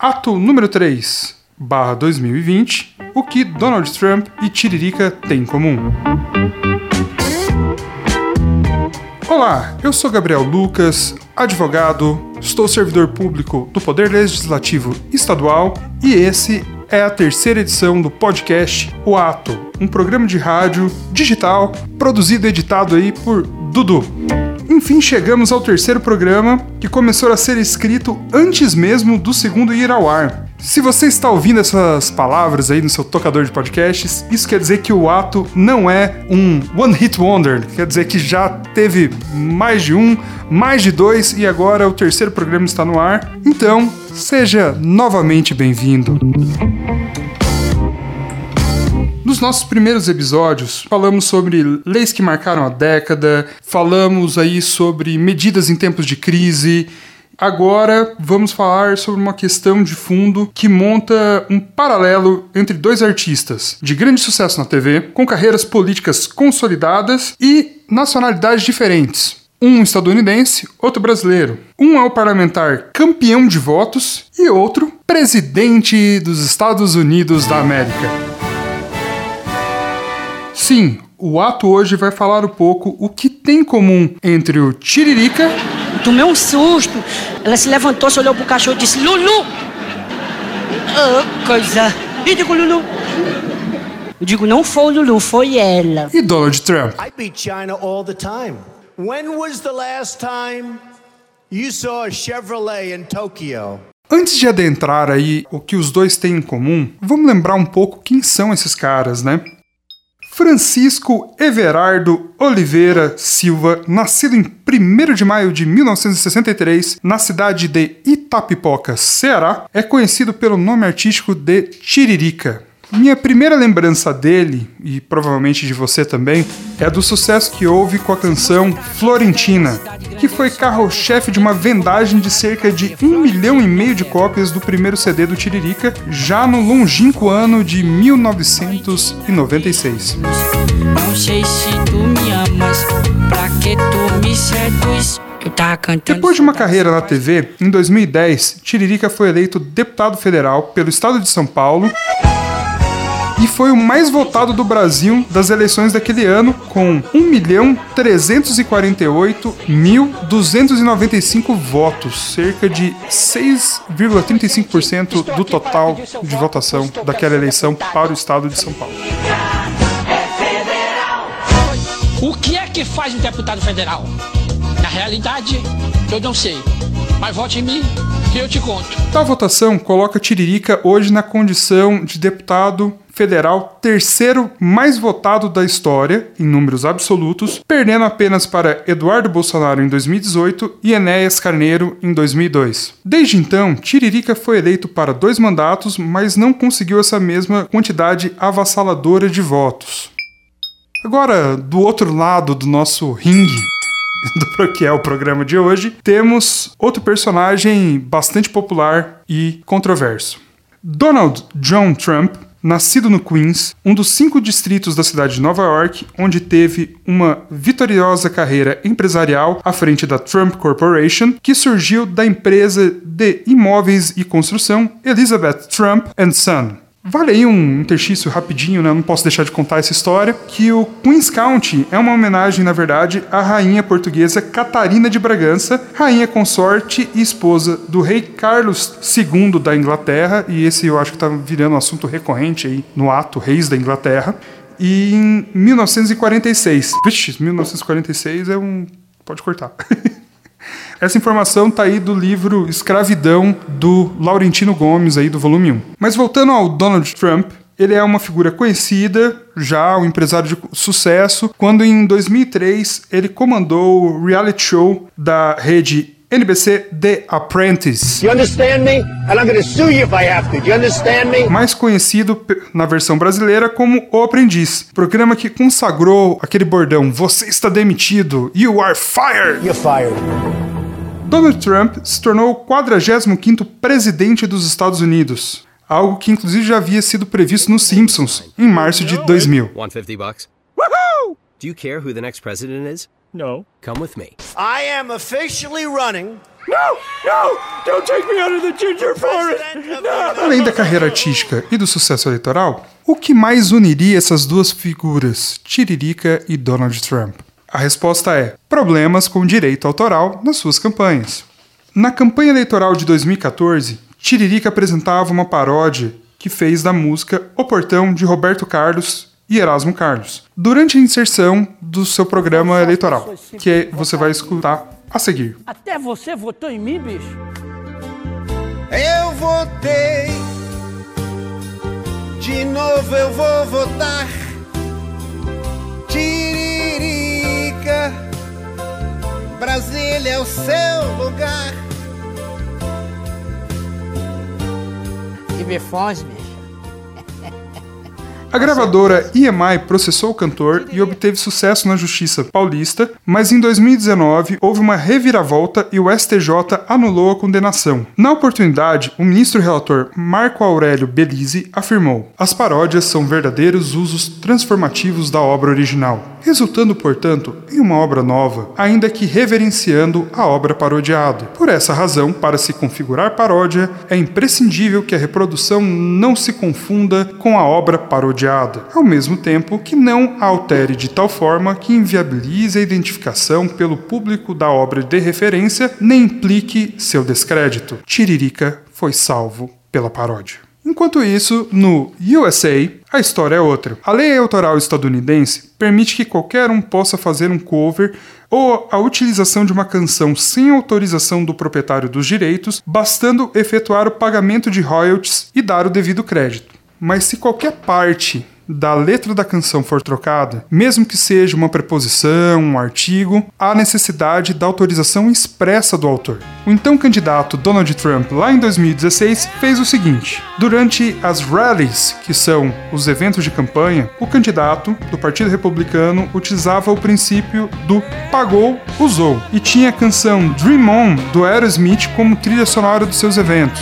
Ato número 3, barra 2020, o que Donald Trump e Tiririca têm em comum. Olá, eu sou Gabriel Lucas, advogado, estou servidor público do Poder Legislativo Estadual e esse é a terceira edição do podcast O Ato, um programa de rádio digital produzido e editado aí por Dudu. Enfim, chegamos ao terceiro programa, que começou a ser escrito antes mesmo do segundo ir ao ar. Se você está ouvindo essas palavras aí no seu tocador de podcasts, isso quer dizer que o ato não é um one hit wonder, quer dizer que já teve mais de um, mais de dois e agora o terceiro programa está no ar. Então, seja novamente bem-vindo. Nos nossos primeiros episódios, falamos sobre leis que marcaram a década, falamos aí sobre medidas em tempos de crise. Agora vamos falar sobre uma questão de fundo que monta um paralelo entre dois artistas de grande sucesso na TV, com carreiras políticas consolidadas e nacionalidades diferentes. Um estadunidense, outro brasileiro. Um é o parlamentar campeão de votos e outro presidente dos Estados Unidos da América. Sim, o ato hoje vai falar um pouco o que tem em comum entre o Tiririca. Tomei um susto. Ela se levantou, se olhou pro cachorro e disse: Lulu! Oh, coisa. E digo, Lulu. Eu digo, não foi o Lulu, foi ela. E Donald Trump. I beat China all the time. When was the last time you saw a Chevrolet in Tokyo? Antes de adentrar aí o que os dois têm em comum, vamos lembrar um pouco quem são esses caras, né? Francisco Everardo Oliveira Silva, nascido em 1 de maio de 1963 na cidade de Itapipoca, Ceará, é conhecido pelo nome artístico de Tiririca. Minha primeira lembrança dele, e provavelmente de você também, é do sucesso que houve com a canção Florentina, que foi carro-chefe de uma vendagem de cerca de um milhão e meio de cópias do primeiro CD do Tiririca, já no longínquo ano de 1996. Não sei se tu me amas, pra que tu me seduz? Depois de uma carreira na TV, em 2010, Tiririca foi eleito deputado federal pelo estado de São Paulo e foi o mais votado do Brasil das eleições daquele ano, com 1.348.295 votos, cerca de 6,35% do total de votação daquela eleição para o estado de São Paulo. O que é que faz um deputado federal? Na realidade, eu não sei. Mas vote em mim que eu te conto. Tal votação coloca Tiririca hoje na condição de deputado federal terceiro mais votado da história, em números absolutos, perdendo apenas para Eduardo Bolsonaro em 2018 e Enéas Carneiro em 2002. Desde então, Tiririca foi eleito para dois mandatos, mas não conseguiu essa mesma quantidade avassaladora de votos. Agora, do outro lado do nosso ringue, do que é o programa de hoje, temos outro personagem bastante popular e controverso. Donald John Trump, nascido no Queens, um dos cinco distritos da cidade de Nova York, onde teve uma vitoriosa carreira empresarial à frente da Trump Corporation, que surgiu da empresa de imóveis e construção Elizabeth Trump Son. Vale aí um interstício rapidinho, né? Não posso deixar de contar essa história. Que o Queen's County é uma homenagem, na verdade, à rainha portuguesa Catarina de Bragança, rainha consorte e esposa do rei Carlos II da Inglaterra. E esse eu acho que tá virando um assunto recorrente aí no ato Reis da Inglaterra. E em 1946. Vixe, 1946 é um. Pode cortar. Essa informação está aí do livro Escravidão do Laurentino Gomes, aí do volume 1. Mas voltando ao Donald Trump, ele é uma figura conhecida, já um empresário de sucesso, quando em 2003 ele comandou o reality show da rede NBC The Apprentice. You understand me? And I'm gonna sue you if I have to. You understand me? Mais conhecido na versão brasileira como O Aprendiz, programa que consagrou aquele bordão: Você está demitido, you are fired. You're fired. Donald Trump se tornou o 45º presidente dos Estados Unidos, algo que inclusive já havia sido previsto nos Simpsons em março de 2000. 150 bucks? Woohoo! Do you care who the next president is? No. Come with me. I am officially running Além da carreira artística e do sucesso eleitoral, o que mais uniria essas duas figuras, Tiririca e Donald Trump? A resposta é: problemas com direito autoral nas suas campanhas. Na campanha eleitoral de 2014, Tiririca apresentava uma paródia que fez da música O Portão de Roberto Carlos e Erasmo Carlos, durante a inserção do seu programa eleitoral, que você vai escutar a seguir. Até você votou em mim, bicho? Eu votei, de novo eu vou votar. Brasília é o seu lugar. E me bicho. A gravadora EMI processou o cantor e obteve sucesso na justiça paulista, mas em 2019 houve uma reviravolta e o STJ anulou a condenação. Na oportunidade, o ministro relator Marco Aurélio Belize afirmou: as paródias são verdadeiros usos transformativos da obra original, resultando, portanto, em uma obra nova, ainda que reverenciando a obra parodiada. Por essa razão, para se configurar paródia, é imprescindível que a reprodução não se confunda com a obra parodiada ao mesmo tempo que não a altere de tal forma que inviabilize a identificação pelo público da obra de referência nem implique seu descrédito. Tiririca foi salvo pela paródia. Enquanto isso, no USA, a história é outra. A lei autoral estadunidense permite que qualquer um possa fazer um cover ou a utilização de uma canção sem autorização do proprietário dos direitos, bastando efetuar o pagamento de royalties e dar o devido crédito. Mas se qualquer parte da letra da canção for trocada, mesmo que seja uma preposição, um artigo, há necessidade da autorização expressa do autor. O então candidato Donald Trump, lá em 2016, fez o seguinte: durante as rallies, que são os eventos de campanha, o candidato do Partido Republicano utilizava o princípio do pagou, usou, e tinha a canção Dream On do Aerosmith como trilha sonora dos seus eventos.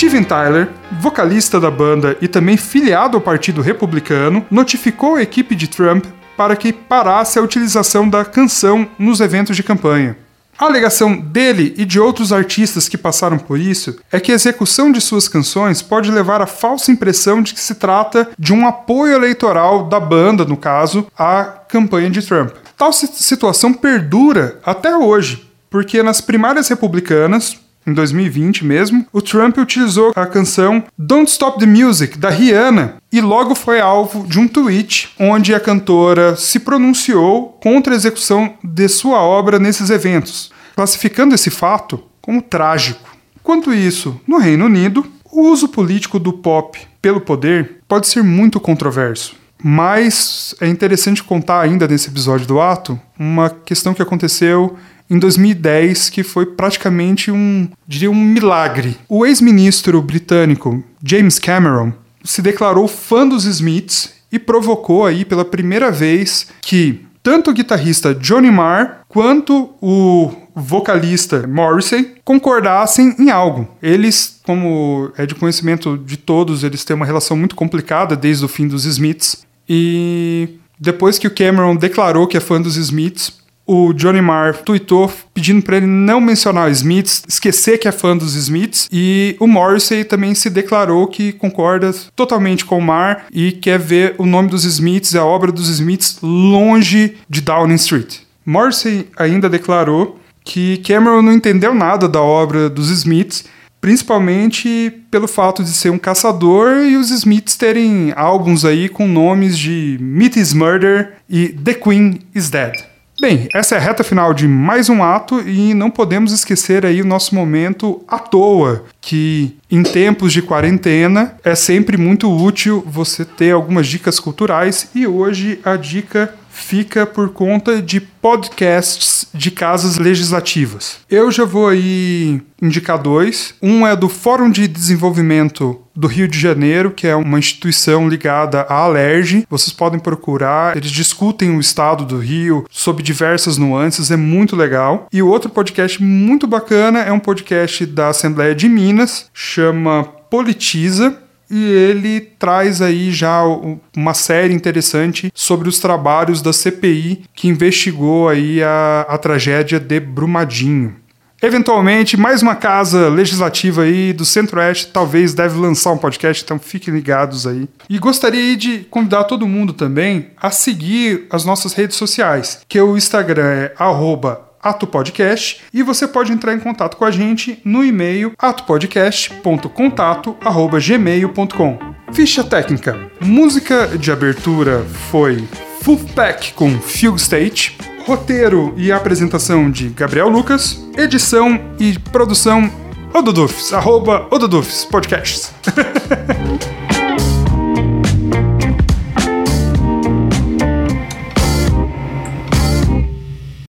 Steven Tyler, vocalista da banda e também filiado ao Partido Republicano, notificou a equipe de Trump para que parasse a utilização da canção nos eventos de campanha. A alegação dele e de outros artistas que passaram por isso é que a execução de suas canções pode levar à falsa impressão de que se trata de um apoio eleitoral da banda, no caso, à campanha de Trump. Tal situação perdura até hoje, porque nas primárias republicanas, em 2020 mesmo, o Trump utilizou a canção Don't Stop the Music, da Rihanna, e logo foi alvo de um tweet onde a cantora se pronunciou contra a execução de sua obra nesses eventos, classificando esse fato como trágico. Quanto isso, no Reino Unido, o uso político do pop pelo poder pode ser muito controverso. Mas é interessante contar ainda nesse episódio do ato uma questão que aconteceu em 2010, que foi praticamente um, diria, um milagre. O ex-ministro britânico James Cameron se declarou fã dos Smiths e provocou aí pela primeira vez que tanto o guitarrista Johnny Marr quanto o vocalista Morrissey concordassem em algo. Eles, como é de conhecimento de todos, eles têm uma relação muito complicada desde o fim dos Smiths. E depois que o Cameron declarou que é fã dos Smiths, o Johnny Marr tweetou pedindo para ele não mencionar o Smiths, esquecer que é fã dos Smiths, e o Morrissey também se declarou que concorda totalmente com o Marr e quer ver o nome dos Smiths, a obra dos Smiths, longe de Downing Street. Morrissey ainda declarou que Cameron não entendeu nada da obra dos Smiths, principalmente pelo fato de ser um caçador e os Smiths terem álbuns aí com nomes de Meat is Murder e The Queen is Dead. Bem, essa é a reta final de mais um ato e não podemos esquecer aí o nosso momento à toa, que em tempos de quarentena é sempre muito útil você ter algumas dicas culturais e hoje a dica fica por conta de podcasts de casas legislativas. Eu já vou aí indicar dois. Um é do Fórum de Desenvolvimento do Rio de Janeiro, que é uma instituição ligada à Alerj. Vocês podem procurar, eles discutem o estado do Rio sob diversas nuances, é muito legal. E o outro podcast muito bacana é um podcast da Assembleia de Minas, chama Politiza e ele traz aí já uma série interessante sobre os trabalhos da CPI que investigou aí a, a tragédia de Brumadinho. Eventualmente, mais uma casa legislativa aí do Centro-Oeste talvez deve lançar um podcast, então fiquem ligados aí. E gostaria de convidar todo mundo também a seguir as nossas redes sociais, que o Instagram é atopodcast e você pode entrar em contato com a gente no e-mail atopodcast.contato@gmail.com. Ficha técnica. Música de abertura foi Full Pack com Fugue State. Roteiro e apresentação de Gabriel Lucas. Edição e produção Ododufs, arroba Ododufs Podcasts.